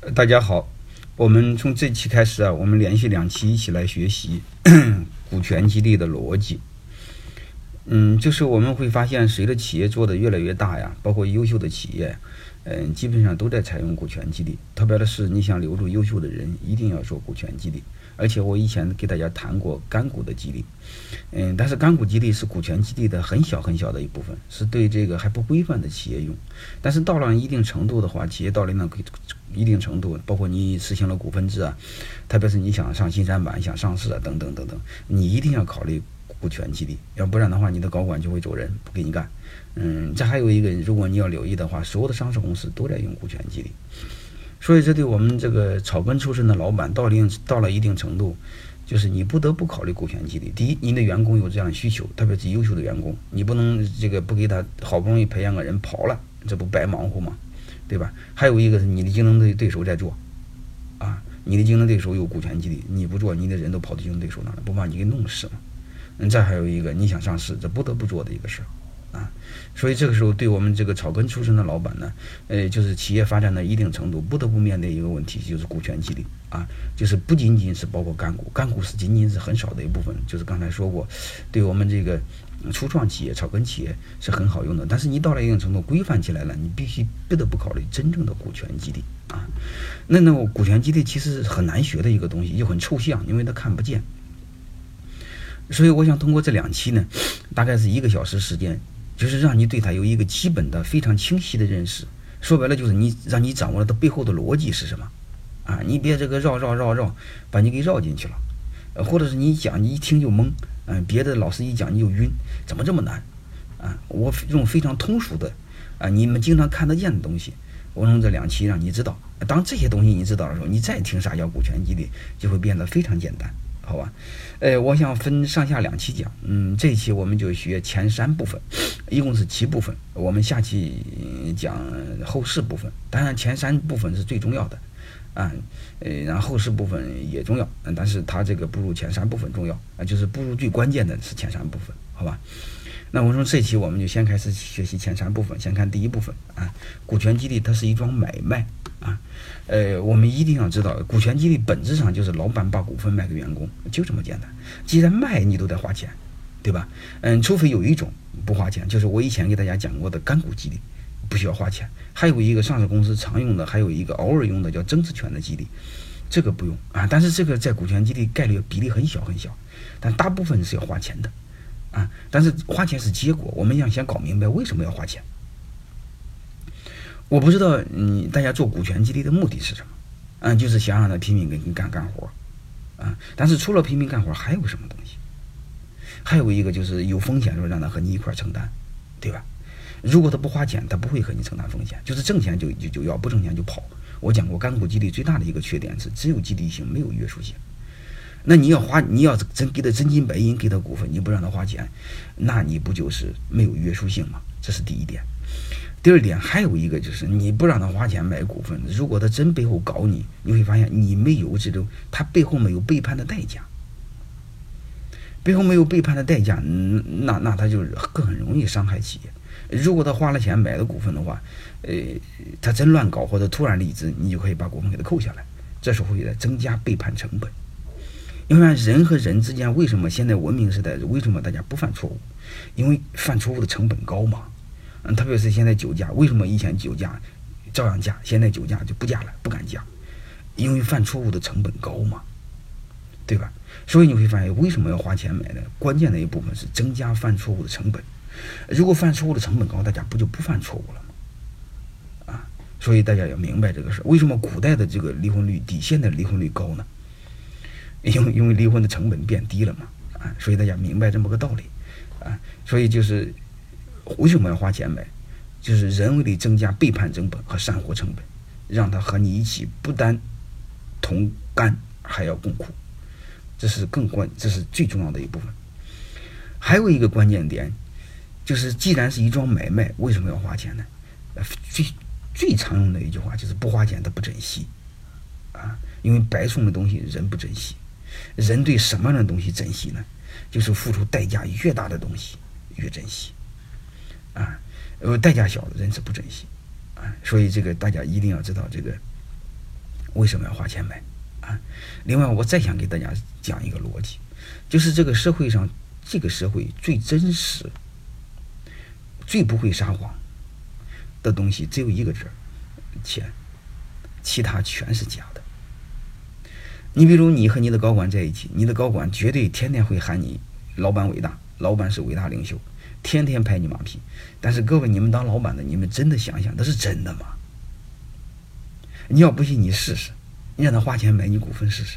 大家好，我们从这期开始啊，我们连续两期一起来学习 股权激励的逻辑。嗯，就是我们会发现，随着企业做的越来越大呀，包括优秀的企业，嗯，基本上都在采用股权激励。特别的是，你想留住优秀的人，一定要做股权激励。而且我以前给大家谈过干股的激励，嗯，但是干股激励是股权激励的很小很小的一部分，是对这个还不规范的企业用。但是到了一定程度的话，企业到了那一定程度，包括你实行了股份制啊，特别是你想上新三板、想上市啊等等等等，你一定要考虑股权激励，要不然的话，你的高管就会走人，不给你干。嗯，这还有一个，如果你要留意的话，所有的上市公司都在用股权激励。所以，这对我们这个草根出身的老板，到一定到了一定程度，就是你不得不考虑股权激励。第一，您的员工有这样的需求，特别是优秀的员工，你不能这个不给他好不容易培养个人跑了，这不白忙活吗？对吧？还有一个是你的竞争对对手在做，啊，你的竞争对手有股权激励，你不做，你的人都跑到竞争对手那了，不把你给弄死吗？嗯，再还有一个，你想上市，这不得不做的一个事儿。啊，所以这个时候，对我们这个草根出身的老板呢，呃，就是企业发展到一定程度，不得不面对一个问题，就是股权激励啊，就是不仅仅是包括干股，干股是仅仅是很少的一部分，就是刚才说过，对我们这个初创企业、草根企业是很好用的。但是你到了一定程度，规范起来了，你必须不得不考虑真正的股权激励啊。那那股权激励其实很难学的一个东西，又很抽象，因为它看不见。所以我想通过这两期呢，大概是一个小时时间。就是让你对它有一个基本的、非常清晰的认识。说白了，就是你让你掌握了它背后的逻辑是什么啊？你别这个绕绕绕绕，把你给绕进去了。或者是你讲，你一听就懵。嗯，别的老师一讲你就晕，怎么这么难啊？我用非常通俗的啊，你们经常看得见的东西，我用这两期让你知道。当这些东西你知道的时候，你再听啥叫股权激励，就会变得非常简单。好吧，呃，我想分上下两期讲，嗯，这一期我们就学前三部分，一共是七部分，我们下期讲后四部分。当然前三部分是最重要的，啊，呃，然后后四部分也重要，但是它这个不如前三部分重要，啊，就是不如最关键的是前三部分，好吧？那我说这期我们就先开始学习前三部分，先看第一部分啊，股权激励它是一桩买卖。啊，呃，我们一定要知道，股权激励本质上就是老板把股份卖给员工，就这么简单。既然卖，你都得花钱，对吧？嗯，除非有一种不花钱，就是我以前给大家讲过的干股激励，不需要花钱。还有一个上市公司常用的，还有一个偶尔用的叫增值权的激励，这个不用啊。但是这个在股权激励概率比例很小很小，但大部分是要花钱的啊。但是花钱是结果，我们要先搞明白为什么要花钱。我不知道你大家做股权激励的目的是什么？嗯，就是想让他拼命给你干干活，啊，但是除了拼命干活，还有什么东西？还有一个就是有风险的时候让他和你一块承担，对吧？如果他不花钱，他不会和你承担风险，就是挣钱就就就要，不挣钱就跑。我讲过，干股激励最大的一个缺点是只有激励性，没有约束性。那你要花，你要真给他真金白银给他股份，你不让他花钱，那你不就是没有约束性吗？这是第一点。第二点还有一个就是，你不让他花钱买股份，如果他真背后搞你，你会发现你没有这种，他背后没有背叛的代价，背后没有背叛的代价，那那他就更很容易伤害企业。如果他花了钱买的股份的话，呃，他真乱搞或者突然离职，你就可以把股份给他扣下来，这时候也在增加背叛成本。因为人和人之间为什么现在文明时代为什么大家不犯错误？因为犯错误的成本高嘛。嗯，特别是现在酒驾，为什么以前酒驾照样驾，现在酒驾就不驾了，不敢驾，因为犯错误的成本高嘛，对吧？所以你会发现，为什么要花钱买呢？关键的一部分是增加犯错误的成本。如果犯错误的成本高，大家不就不犯错误了吗？啊，所以大家要明白这个事儿。为什么古代的这个离婚率低，现在离婚率高呢？因为因为离婚的成本变低了嘛，啊，所以大家明白这么个道理，啊，所以就是。为什么要花钱买？就是人为的增加背叛成本和散伙成本，让他和你一起不单同甘，还要共苦，这是更关，这是最重要的一部分。还有一个关键点，就是既然是一桩买卖，为什么要花钱呢？最最常用的一句话就是不花钱他不珍惜啊，因为白送的东西人不珍惜，人对什么样的东西珍惜呢？就是付出代价越大的东西越珍惜。啊，呃，代价小的人是不珍惜，啊，所以这个大家一定要知道这个，为什么要花钱买啊？另外，我再想给大家讲一个逻辑，就是这个社会上，这个社会最真实、最不会撒谎的东西，只有一个字钱，其他全是假。你比如，你和你的高管在一起，你的高管绝对天天会喊你“老板伟大”，老板是伟大领袖，天天拍你马屁。但是各位，你们当老板的，你们真的想想，那是真的吗？你要不信，你试试，你让他花钱买你股份试试。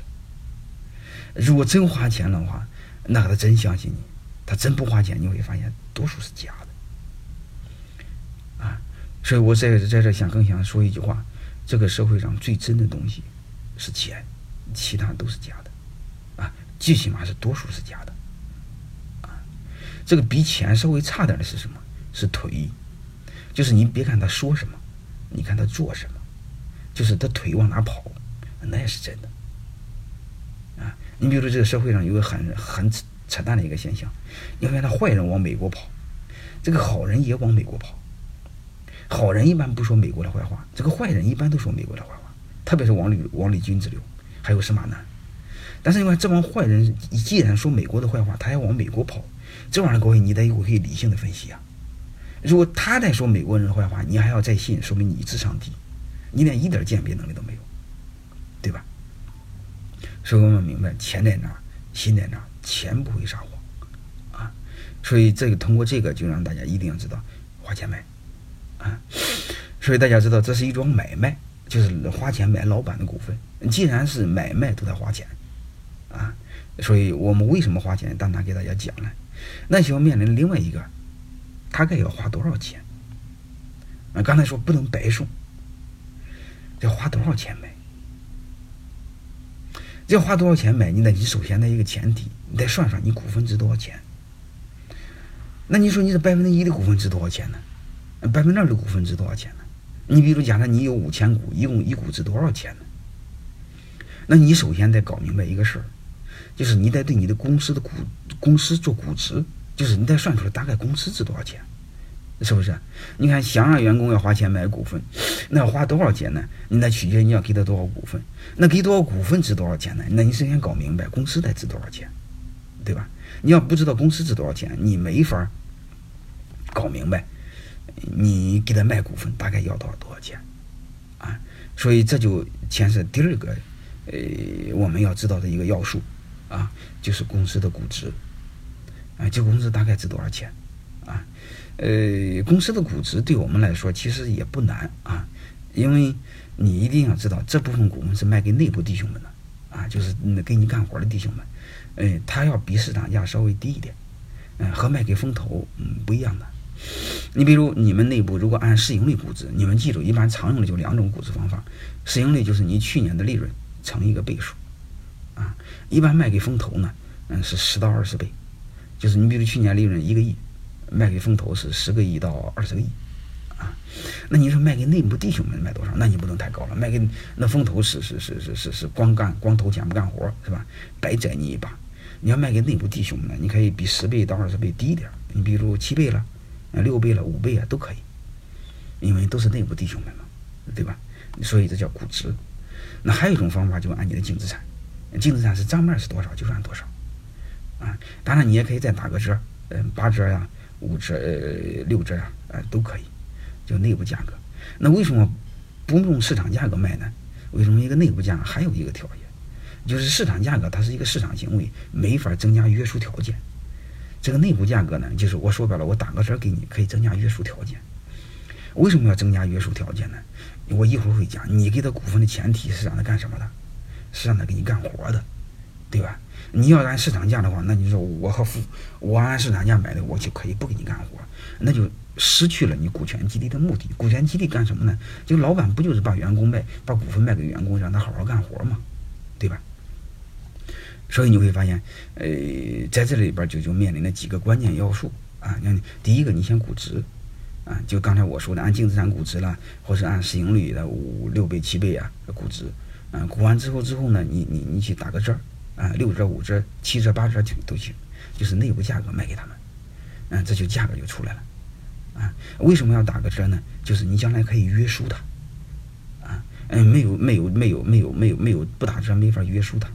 如果真花钱的话，那他真相信你；他真不花钱，你会发现多数是假的。啊，所以我在在这想更想说一句话：这个社会上最真的东西是钱。其他都是假的，啊，最起码是多数是假的，啊，这个比钱稍微差点的是什么？是腿，就是你别看他说什么，你看他做什么，就是他腿往哪跑，那也是真的，啊，你比如说这个社会上有个很很扯淡的一个现象，你看他坏人往美国跑，这个好人也往美国跑，好人一般不说美国的坏话，这个坏人一般都说美国的坏话，特别是王立王立军之流。还有司马南，但是你看这帮坏人，既然说美国的坏话，他还往美国跑，这玩意儿各位你得有可以理性的分析啊。如果他在说美国人的坏话，你还要再信，说明你智商低，你连一点鉴别能力都没有，对吧？所以我们明白，钱在哪，心在哪，钱不会撒谎啊。所以这个通过这个，就让大家一定要知道花钱买啊。所以大家知道，这是一桩买卖。就是花钱买老板的股份，既然是买卖，都得花钱，啊，所以我们为什么花钱？单单给大家讲了，那就要面临另外一个，大概要花多少钱？啊，刚才说不能白送，要花多少钱买？要花多少钱买？你得你首先的一个前提，你得算算你股份值多少钱。那你说你这百分之一的股份值多少钱呢？百分之二的股份值多少钱呢？你比如假设你有五千股，一共一股值多少钱呢？那你首先得搞明白一个事儿，就是你得对你的公司的股公司做估值，就是你得算出来大概公司值多少钱，是不是？你看想让员工要花钱买股份，那要花多少钱呢？你得取决于你要给他多少股份，那给多少股份值多少钱呢？那你首先搞明白公司得值多少钱，对吧？你要不知道公司值多少钱，你没法搞明白。你给他卖股份大概要多少多少钱，啊，所以这就牵涉第二个，呃，我们要知道的一个要素，啊，就是公司的估值，啊，这个公司大概值多少钱，啊，呃，公司的估值对我们来说其实也不难啊，因为你一定要知道这部分股份是卖给内部弟兄们的，啊，就是那给你干活的弟兄们，嗯，他要比市场价稍微低一点，嗯，和卖给风投嗯不一样的。你比如你们内部如果按市盈率估值，你们记住，一般常用的就两种估值方法。市盈率就是你去年的利润乘一个倍数，啊，一般卖给风投呢，嗯，是十到二十倍，就是你比如去年利润一个亿，卖给风投是十个亿到二十个亿，啊，那你说卖给内部弟兄们卖多少？那你不能太高了，卖给那风投是是是是是是光干光投钱不干活是吧？白宰你一把。你要卖给内部弟兄们呢，你可以比十倍到二十倍低一点，你比如七倍了。啊，六倍了，五倍啊，都可以，因为都是内部弟兄们嘛，对吧？所以这叫估值。那还有一种方法，就按你的净资产，净资产是账面是多少就算多少，啊，当然你也可以再打个折，嗯，八折呀，五折，呃，六折呀，呃，都可以，就内部价格。那为什么不用市场价格卖呢？为什么一个内部价格还有一个条件，就是市场价格它是一个市场行为，没法增加约束条件。这个内部价格呢，就是我说白了，我打个折给你，可以增加约束条件。为什么要增加约束条件呢？我一会儿会讲。你给他股份的前提是让他干什么的？是让他给你干活的，对吧？你要按市场价的话，那你说我和付，我按市场价买的，我就可以不给你干活，那就失去了你股权激励的目的。股权激励干什么呢？就老板不就是把员工卖，把股份卖给员工，让他好好干活嘛，对吧？所以你会发现，呃，在这里边就就面临了几个关键要素啊。你，第一个，你先估值啊，就刚才我说的，按净资产估值了，或是按市盈率的五六倍、七倍啊估值啊。估完之后之后呢，你你你去打个折啊，六折、五折、七折、八折都行，就是内部价格卖给他们，嗯，这就价格就出来了啊。为什么要打个折呢？就是你将来可以约束他啊。嗯，没有没有没有没有没有没有不打折没法约束他。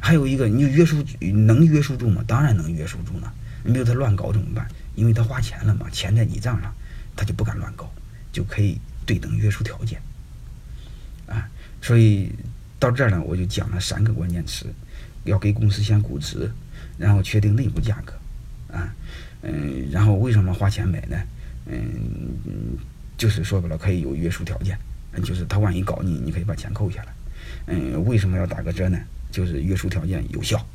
还有一个，你约束能约束住吗？当然能约束住呢。你比如他乱搞怎么办？因为他花钱了嘛，钱在你账上，他就不敢乱搞，就可以对等约束条件。啊，所以到这儿呢，我就讲了三个关键词：要给公司先估值，然后确定内部价格，啊，嗯，然后为什么花钱买呢？嗯，就是说白了可以有约束条件，就是他万一搞你，你可以把钱扣下来。嗯，为什么要打个折呢？就是约束条件有效，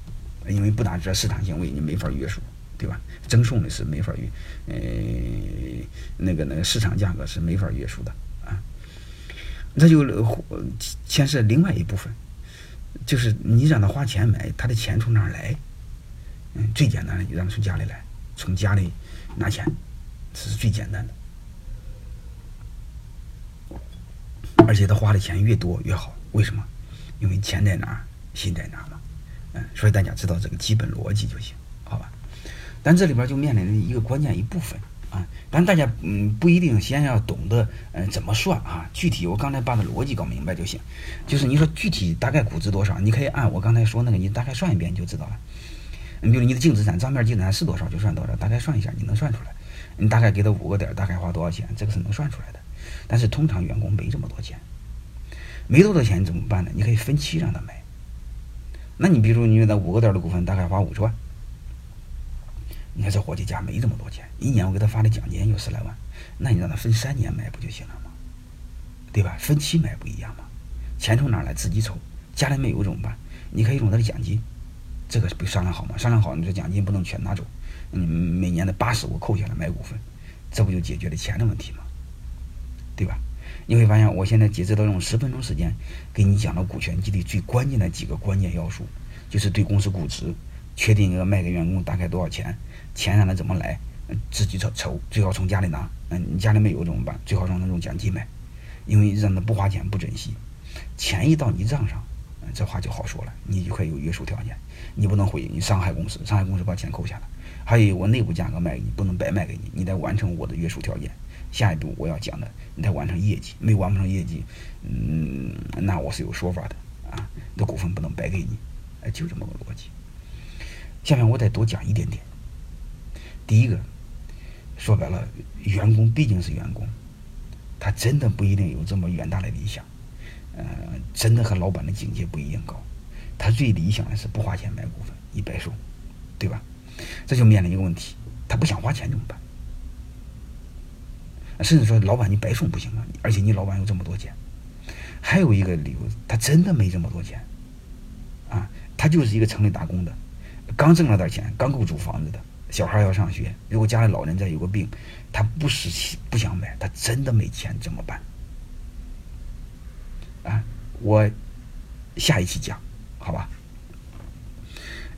因为不打折市场行为你没法约束，对吧？赠送的是没法约，呃，那个那个市场价格是没法约束的啊。那就牵涉另外一部分，就是你让他花钱买，他的钱从哪儿来？嗯，最简单的让他从家里来，从家里拿钱，这是最简单的。而且他花的钱越多越好，为什么？因为钱在哪儿，心在哪儿嘛。嗯，所以大家知道这个基本逻辑就行，好吧？但这里边就面临着一个关键一部分啊，但大家嗯不一定先要懂得嗯怎么算啊，具体我刚才把它逻辑搞明白就行。就是你说具体大概估值多少，你可以按我刚才说那个，你大概算一遍就知道了。你比如你的净资产账面净资产是多少就算多少，大概算一下你能算出来。你大概给他五个点，大概花多少钱，这个是能算出来的。但是通常员工没这么多钱，没多少钱怎么办呢？你可以分期让他买。那你比如你有那五个点的股份大概花五十万，你看这伙计家没这么多钱，一年我给他发的奖金有十来万，那你让他分三年买不就行了吗？对吧？分期买不一样吗？钱从哪来？自己筹。家里没有怎么办？你可以用他的奖金，这个不商量好吗？商量好，你这奖金不能全拿走，你每年的八十我扣下来买股份，这不就解决了钱的问题吗？对吧？你会发现，我现在截止到用十分钟时间，给你讲了股权激励最关键的几个关键要素，就是对公司估值，确定一个卖给员工大概多少钱，钱让他怎么来，自己筹筹，最好从家里拿。嗯，你家里没有怎么办？最好让他用奖金买，因为让他不花钱不珍惜，钱一到你账上，这话就好说了，你就可以有约束条件，你不能回你伤害公司，伤害公司把钱扣下来。还有我内部价格卖给你，不能白卖给你，你得完成我的约束条件。下一步我要讲的，你得完成业绩，没完不成业绩，嗯，那我是有说法的啊，那股份不能白给你，哎，就这么个逻辑。下面我再多讲一点点。第一个，说白了，员工毕竟是员工，他真的不一定有这么远大的理想，呃，真的和老板的境界不一样高。他最理想的是不花钱买股份，一白送，对吧？这就面临一个问题，他不想花钱怎么办？甚至说，老板你白送不行啊！而且你老板有这么多钱，还有一个理由，他真的没这么多钱，啊，他就是一个城里打工的，刚挣了点钱，刚够租房子的，小孩要上学，如果家里老人再有个病，他不是不想买，他真的没钱怎么办？啊，我下一期讲，好吧？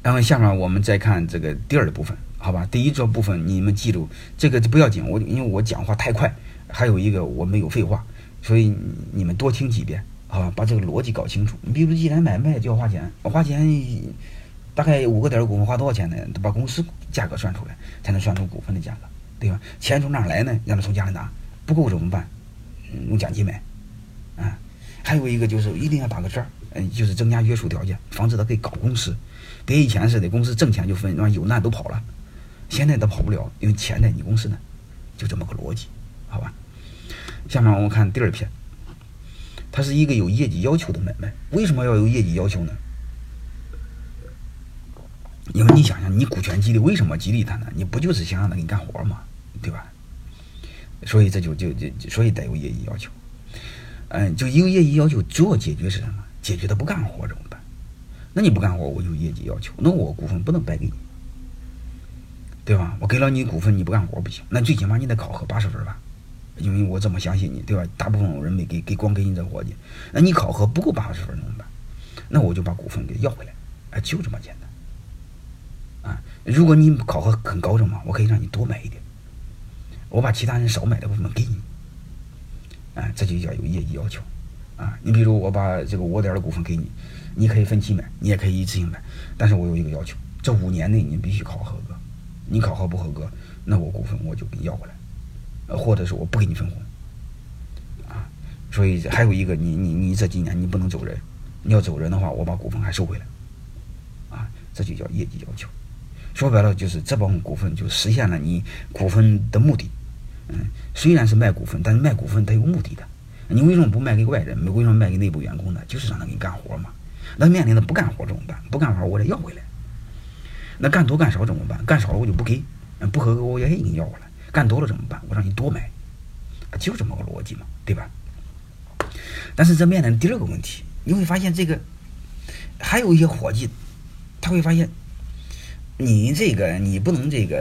然后下面我们再看这个第二的部分。好吧，第一这部分你们记住，这个不要紧，我因为我讲话太快，还有一个我没有废话，所以你们多听几遍，好吧，把这个逻辑搞清楚。你比如既然买卖就要花钱，我花钱大概五个点的股份花多少钱呢？把公司价格算出来，才能算出股份的价格，对吧？钱从哪来呢？让他从家里拿，不够怎么办？用奖金买，啊，还有一个就是一定要打个折，嗯，就是增加约束条件，防止他可以搞公司，跟以前似的，公司挣钱就分，让有难都跑了。现在都跑不了，因为钱在你公司呢，就这么个逻辑，好吧？下面我们看第二篇，它是一个有业绩要求的买卖。为什么要有业绩要求呢？因为你想想，你股权激励为什么激励他呢？你不就是想让他给你干活吗？对吧？所以这就就就所以得有业绩要求。嗯，就有业绩要求，主要解决是什么？解决他不干活怎么办？那你不干活，我有业绩要求，那我股份不能白给你。对吧？我给了你股份，你不干活不行。那最起码你得考核八十分吧，因为我这么相信你，对吧？大部分人没给，给光给你这伙计。那你考核不够八十分怎么办？那我就把股份给要回来，哎，就这么简单。啊，如果你考核很高的嘛，我可以让你多买一点，我把其他人少买的部分给你。啊，这就叫有业绩要求。啊，你比如我把这个五点的股份给你，你可以分期买，你也可以一次性买，但是我有一个要求，这五年内你必须考核合格。你考核不合格，那我股份我就给你要回来，呃，或者是我不给你分红，啊，所以还有一个，你你你这几年你不能走人，你要走人的话，我把股份还收回来，啊，这就叫业绩要求。说白了就是这部分股份就实现了你股份的目的。嗯，虽然是卖股份，但是卖股份它有目的的。你为什么不卖给外人？为什么卖给内部员工呢？就是让他给你干活嘛。那面临的不干活怎么办？不干活我得要回来。那干多干少怎么办？干少了我就不给，不合格我也给你要回来。干多了怎么办？我让你多买，就这么个逻辑嘛，对吧？但是这面临第二个问题，你会发现这个还有一些伙计，他会发现你这个你不能这个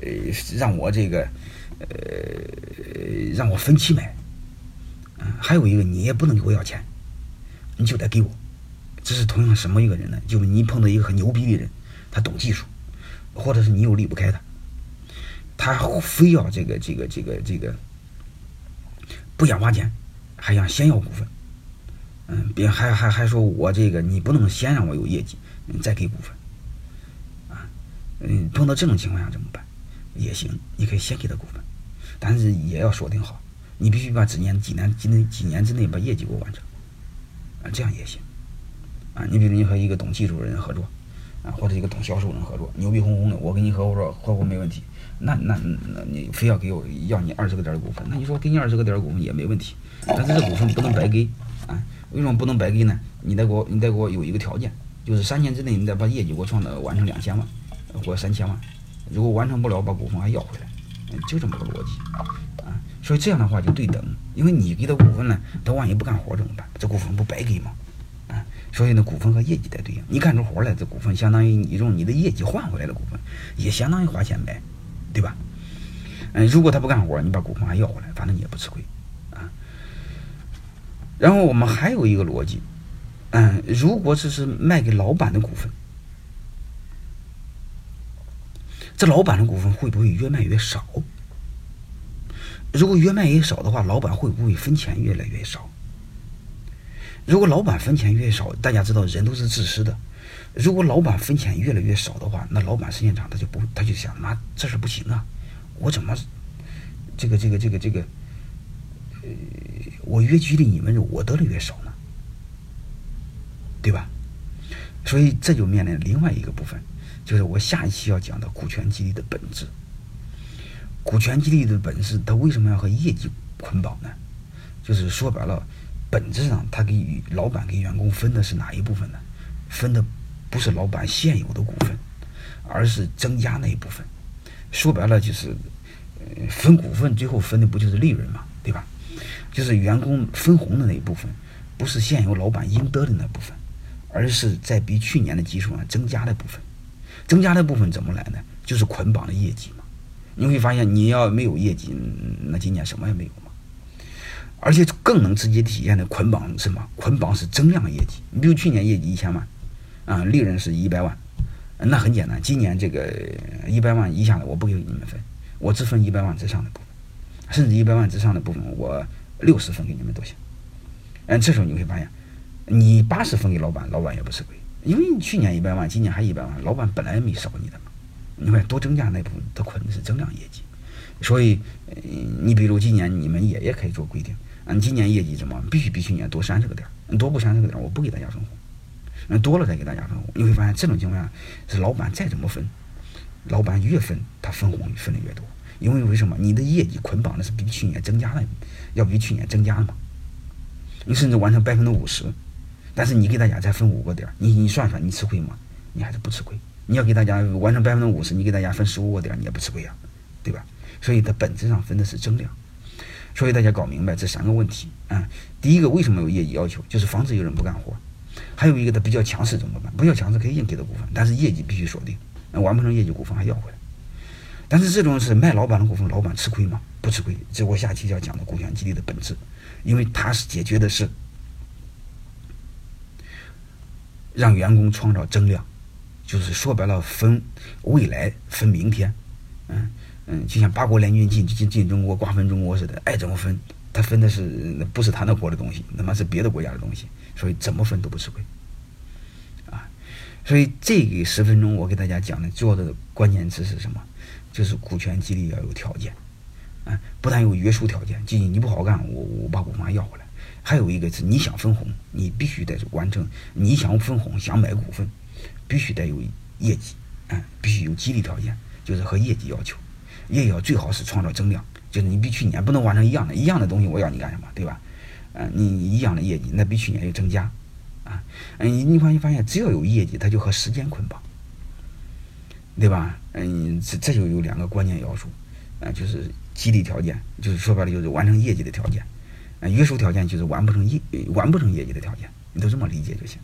呃让我这个呃让我分期买，嗯，还有一个你也不能给我要钱，你就得给我。这是同样什么一个人呢？就是你碰到一个很牛逼的人，他懂技术，或者是你又离不开他，他非要这个这个这个这个不想花钱。还想先要股份，嗯，别还还还说我这个你不能先让我有业绩，你再给股份，啊，嗯，碰到这种情况下怎么办？也行，你可以先给他股份，但是也要锁定好，你必须把几年几年几年几年之内把业绩给我完成，啊，这样也行，啊，你比如你和一个懂技术的人合作，啊，或者一个懂销售的人合作，牛逼哄哄的，我跟你合伙合伙没问题，那那那你非要给我要你二十个点的股份，那你说给你二十个点的股份也没问题。但是这股份不能白给啊！为什么不能白给呢？你得给我，你得给我有一个条件，就是三年之内你得把业绩给我创造完成两千万或三千万。如果完成不了，把股份还要回来，就这么个逻辑啊！所以这样的话就对等，因为你给他股份呢，他万一不干活怎么办？这股份不白给吗？所以呢，股份和业绩得对应。你干出活来，这股份相当于你用你的业绩换回来的股份，也相当于花钱呗，对吧？嗯，如果他不干活，你把股份还要回来，反正你也不吃亏。啊然后我们还有一个逻辑，嗯，如果这是卖给老板的股份，这老板的股份会不会越卖越少？如果越卖越少的话，老板会不会分钱越来越少？如果老板分钱越少，大家知道人都是自私的。如果老板分钱越来越少的话，那老板时间长他就不他就想，妈这事不行啊，我怎么这个这个这个这个，呃。我越激励你们，我得的越少呢，对吧？所以这就面临另外一个部分，就是我下一期要讲的股权激励的本质。股权激励的本质，它为什么要和业绩捆绑呢？就是说白了，本质上，他给老板给员工分的是哪一部分呢？分的不是老板现有的股份，而是增加那一部分。说白了，就是分股份，最后分的不就是利润嘛，对吧？就是员工分红的那一部分，不是现有老板应得的那部分，而是在比去年的基础上增加的部分。增加的部分怎么来呢？就是捆绑的业绩嘛。你会发现，你要没有业绩，那今年什么也没有。而且更能直接体现的捆绑是什么？捆绑是增量业绩。你比如去年业绩一千万，啊，利润是一百万，那很简单。今年这个一百万以下的我不给你们分，我只分一百万之上的部分，甚至一百万之上的部分我。六十分给你们都行，嗯，这时候你会发现，你八十分给老板，老板也不吃亏，因为你去年一百万，今年还一百万，老板本来没少你的嘛。你看多增加那部分，他捆的是增量业绩，所以，你比如今年你们也也可以做规定，嗯，今年业绩怎么必须比去年多三十个点，多不三十个点，我不给大家分红，嗯，多了再给大家分红。你会发现这种情况下，是老板再怎么分，老板越分他分红分的越多。因为为什么你的业绩捆绑的是比去年增加的，要比去年增加的嘛？你甚至完成百分之五十，但是你给大家再分五个点，你你算算你吃亏吗？你还是不吃亏。你要给大家完成百分之五十，你给大家分十五个点，你也不吃亏呀，对吧？所以它本质上分的是增量。所以大家搞明白这三个问题啊。第一个为什么有业绩要求，就是防止有人不干活。还有一个他比较强势怎么办？不较强势可以硬给他股份，但是业绩必须锁定，完不成业绩股份还要回来。但是这种是卖老板的股份，老板吃亏吗？不吃亏。这我下期要讲的股权激励的本质，因为它是解决的是让员工创造增量，就是说白了分未来分明天，嗯嗯，就像八国联军进进进中国瓜分中国似的，爱怎么分，他分的是那不是他那国的东西，他妈是别的国家的东西，所以怎么分都不吃亏，啊，所以这个十分钟我给大家讲的主要的关键词是什么？就是股权激励要有条件，啊，不但有约束条件，即你不好干，我我把股份要回来。还有一个是你想分红，你必须得完成。你想分红，想买股份，必须得有业绩，啊，必须有激励条件，就是和业绩要求，也要最好是创造增量，就是你比去年不能完成一样的，一样的东西，我要你干什么，对吧？嗯，你一样的业绩，那比去年要增加，啊，嗯，你发现发现，只要有业绩，它就和时间捆绑，对吧？嗯，这这就有两个关键要素，啊，就是激励条件，就是说白了就是完成业绩的条件，啊，约束条件就是完不成业完不成业绩的条件，你都这么理解就行。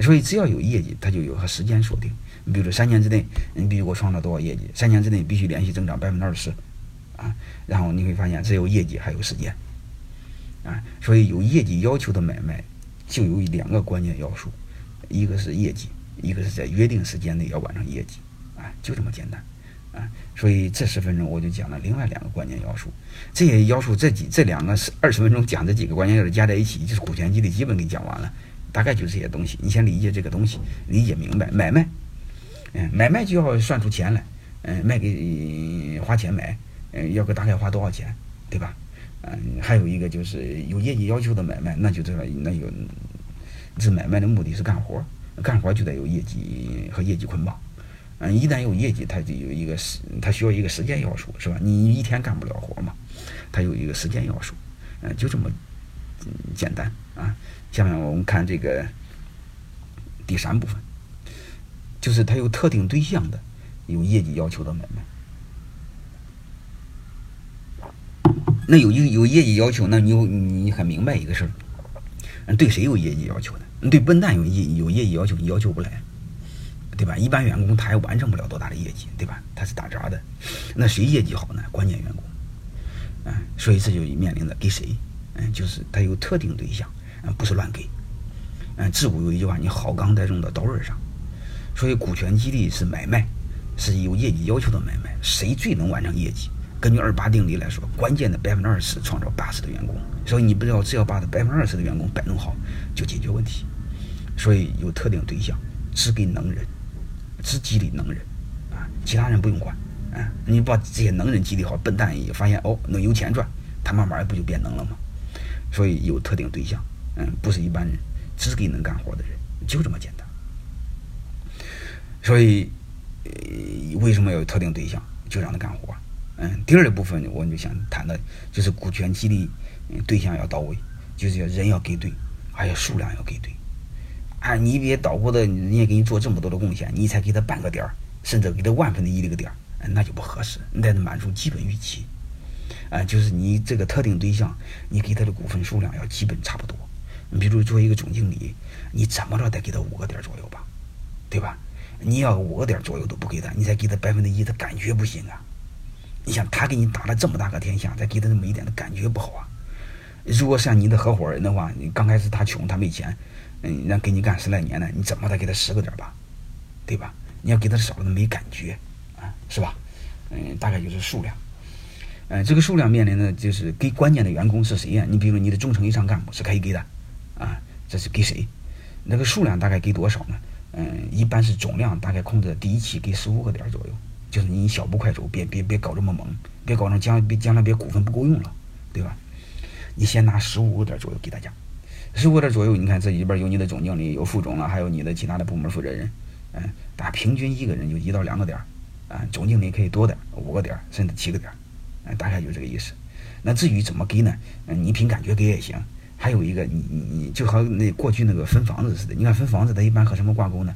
所以只要有业绩，它就有和时间锁定。你比如说三年之内，你必须给我创造多少业绩？三年之内必须连续增长百分之二十，啊，然后你会发现只有业绩还有时间，啊，所以有业绩要求的买卖就有两个关键要素，一个是业绩，一个是在约定时间内要完成业绩。啊就这么简单，啊，所以这十分钟我就讲了另外两个关键要素。这些要素这几这两个是二十分钟讲这几个关键要素加在一起，就是股权激励基本给讲完了。大概就是这些东西，你先理解这个东西，理解明白。买卖，嗯，买卖就要算出钱来，嗯，卖给花钱买，嗯，要个大概花多少钱，对吧？嗯，还有一个就是有业绩要求的买卖，那就这那有，这买卖的目的是干活，干活就得有业绩和业绩捆绑。嗯，一旦有业绩，它就有一个时，它需要一个时间要素，是吧？你一天干不了活嘛，它有一个时间要素，嗯，就这么简单啊。下面我们看这个第三部分，就是它有特定对象的、有业绩要求的买卖。那有一个有业绩要求，那你你很明白一个事儿，对谁有业绩要求的？对笨蛋有业有业绩要求，你要求不来。对吧？一般员工他还完成不了多大的业绩，对吧？他是打杂的，那谁业绩好呢？关键员工，嗯，所以这就面临着给谁？嗯，就是他有特定对象，嗯，不是乱给。嗯，自古有一句话，你好钢得用到刀刃上，所以股权激励是买卖，是有业绩要求的买卖。谁最能完成业绩？根据二八定理来说，关键的百分之二十创造八十的员工。所以你不知道，只要把这百分之二十的员工摆弄好，就解决问题。所以有特定对象，只给能人。只激励能人，啊，其他人不用管，啊，你把这些能人激励好，笨蛋也发现哦，能有钱赚，他慢慢不就变能了吗？所以有特定对象，嗯，不是一般人，只给能干活的人，就这么简单。所以，呃为什么要有特定对象，就让他干活？嗯，第二部分我就想谈的，就是股权激励对象要到位，就是要人要给对，还有数量要给对。啊，你别捣鼓的，人家给你做这么多的贡献，你才给他半个点儿，甚至给他万分之一的个点儿，那就不合适。你得满足基本预期，啊，就是你这个特定对象，你给他的股份数量要基本差不多。你比如作为一个总经理，你怎么着得给他五个点左右吧，对吧？你要五个点左右都不给他，你再给他百分之一，他感觉不行啊。你想他给你打了这么大个天下，再给他这么一点的感觉不好啊。如果像你的合伙人的话，你刚开始他穷，他没钱。嗯，让给你干十来年了，你怎么得给他十个点吧，对吧？你要给他少了，没感觉啊，是吧？嗯，大概就是数量。嗯，这个数量面临的就是给关键的员工是谁呀？你比如你的中层以上干部是可以给的，啊，这是给谁？那个数量大概给多少呢？嗯，一般是总量大概控制第一期给十五个点左右，就是你小步快走，别别别搞这么猛，别搞成将别将来别股份不够用了，对吧？你先拿十五个点左右给大家。十五个点左右，你看这里边有你的总经理，有副总了，还有你的其他的部门负责人，嗯，打平均一个人就一到两个点儿，啊，总经理可以多点，五个点甚至七个点，嗯，大概就这个意思。那至于怎么给呢？嗯，你凭感觉给也行。还有一个，你你你就和那过去那个分房子似的，你看分房子它一般和什么挂钩呢？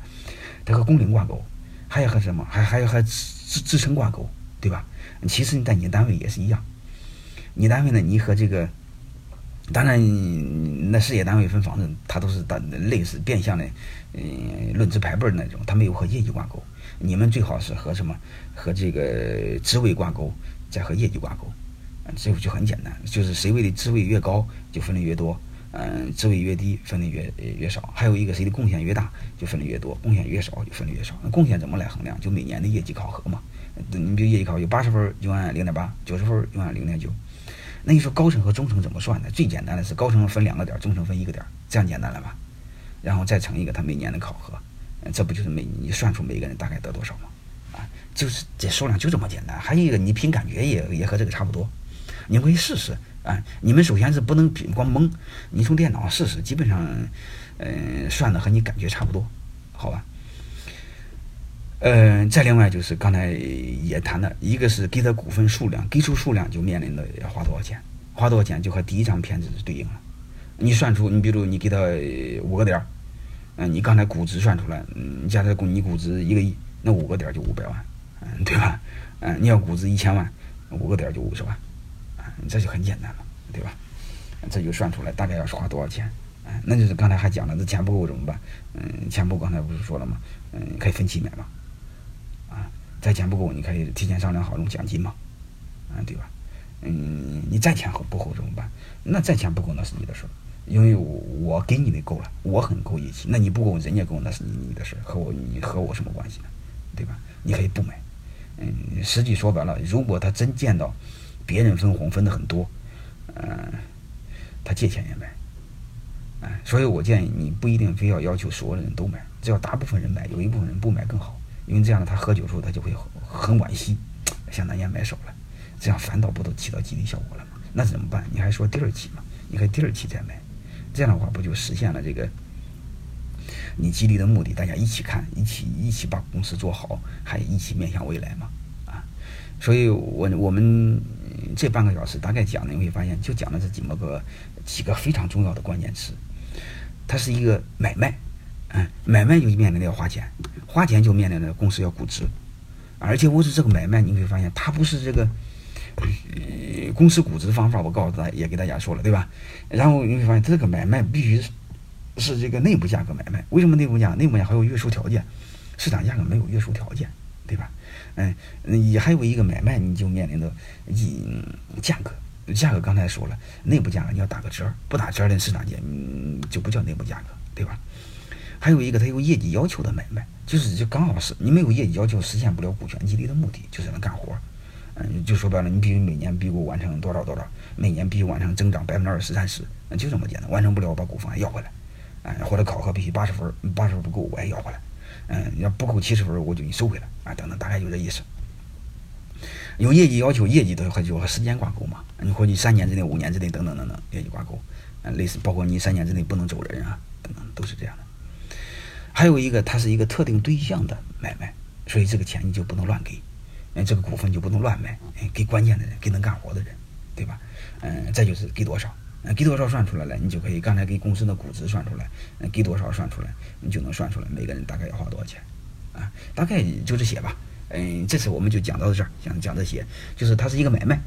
它和工龄挂钩，还要和什么？还还要和支支撑挂钩，对吧？其实你在你单位也是一样，你单位呢，你和这个。当然，那事业单位分房子，它都是的类似变相的，嗯，论资排辈那种，它没有和业绩挂钩。你们最好是和什么？和这个职位挂钩，再和业绩挂钩。这个就很简单，就是谁位的职位越高，就分的越多；嗯，职位越低，分的越越少。还有一个谁的贡献越大，就分的越多；贡献越少，就分的越少。那贡献怎么来衡量？就每年的业绩考核嘛。你比如业绩考核有八十分，就按零点八；九十分，就按零点九。那你说高层和中层怎么算呢？最简单的是高层分两个点，中层分一个点，这样简单了吧？然后再乘一个他每年的考核，这不就是每你算出每个人大概得多少吗？啊，就是这数量就这么简单。还有一个你凭感觉也也和这个差不多，你可以试试啊。你们首先是不能光蒙，你从电脑上试试，基本上，嗯，算的和你感觉差不多，好吧？嗯，再另外就是刚才也谈了一个是给他股份数量，给出数量就面临的要花多少钱，花多少钱就和第一张片子是对应了。你算出，你比如你给他五个点儿，嗯，你刚才估值算出来，嗯，假设估你估值一个亿，那五个点就五百万，嗯，对吧？嗯，你要估值一千万，五个点就五十万，这就很简单了，对吧？这就算出来大概要是花多少钱，嗯，那就是刚才还讲了，这钱不够怎么办？嗯，钱不够刚才不是说了吗？嗯，可以分期买嘛。啊再钱不够，你可以提前商量好用奖金嘛，啊，对吧？嗯，你再钱不够怎么办？那再钱不够那是你的事儿，因为我给你的够了，我很够义气。那你不够，人家够那是你你的事，和我你和我什么关系呢？对吧？你可以不买。嗯，实际说白了，如果他真见到别人分红分的很多，嗯，他借钱也买。哎，所以我建议你不一定非要要求所有的人都买，只要大部分人买，有一部分人不买更好。因为这样呢，他喝酒的时候他就会很惋惜，想当年买少了，这样反倒不都起到激励效果了吗？那怎么办？你还说第二期嘛？你可以第二期再买，这样的话不就实现了这个你激励的目的？大家一起看，一起一起把公司做好，还一起面向未来嘛？啊，所以我我们这半个小时大概讲的，你会发现就讲了这几么个几个非常重要的关键词，它是一个买卖。嗯，买卖就面临着要花钱，花钱就面临着公司要估值，而且我是这个买卖，你会发现它不是这个公司估值方法，我告诉大家也给大家说了，对吧？然后你会发现这个买卖必须是是这个内部价格买卖，为什么内部价？内部价还有约束条件，市场价格没有约束条件，对吧？嗯，也还有一个买卖，你就面临着一价格，价格刚才说了，内部价格你要打个折，不打折的市场价嗯就不叫内部价格，对吧？还有一个，它有业绩要求的买卖，就是就刚好是你没有业绩要求，实现不了股权激励的目的，就是能干活。嗯，就说白了，你必须每年必须完成多少多少，每年必须完成增长百分之二十三十，那就这么简单。完成不了，我把股份还要回来。嗯，或者考核必须八十分，八十分不够我也要回来。嗯，要不够七十分，我就给你收回来。啊，等等，大概就这意思。有业绩要求，业绩都和就和时间挂钩嘛。你或者三年之内、五年之内等等等等，业绩挂钩。嗯，类似包括你三年之内不能走人啊，等等，都是这样的。还有一个，它是一个特定对象的买卖，所以这个钱你就不能乱给，嗯，这个股份就不能乱卖，给关键的人，给能干活的人，对吧？嗯，再就是给多少，嗯，给多少算出来了，你就可以刚才给公司的估值算出来，嗯，给多少算出来，你就能算出来每个人大概要花多少钱，啊，大概就这些吧，嗯，这次我们就讲到这儿，讲讲这些，就是它是一个买卖，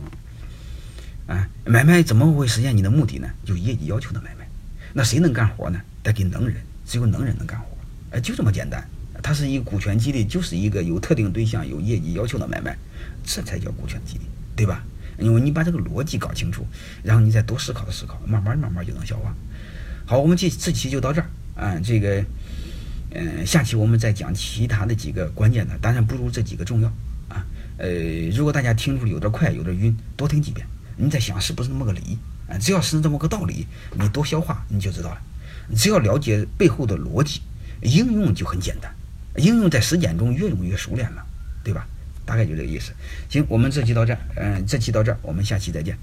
啊，买卖怎么会实现你的目的呢？就业绩要求的买卖，那谁能干活呢？得给能人，只有能人能干活。哎，就这么简单，它是一个股权激励，就是一个有特定对象、有业绩要求的买卖，这才叫股权激励，对吧？因为你把这个逻辑搞清楚，然后你再多思考思考，慢慢慢慢就能消化。好，我们这这期就到这儿啊，这个，嗯，下期我们再讲其他的几个关键的，当然不如这几个重要啊。呃，如果大家听出有点快、有点晕，多听几遍，你再想是不是那么个理啊？只要是这么个道理，你多消化你就知道了。只要了解背后的逻辑。应用就很简单，应用在实践中越用越熟练了，对吧？大概就这个意思。行，我们这期到这儿，嗯，这期到这儿，我们下期再见。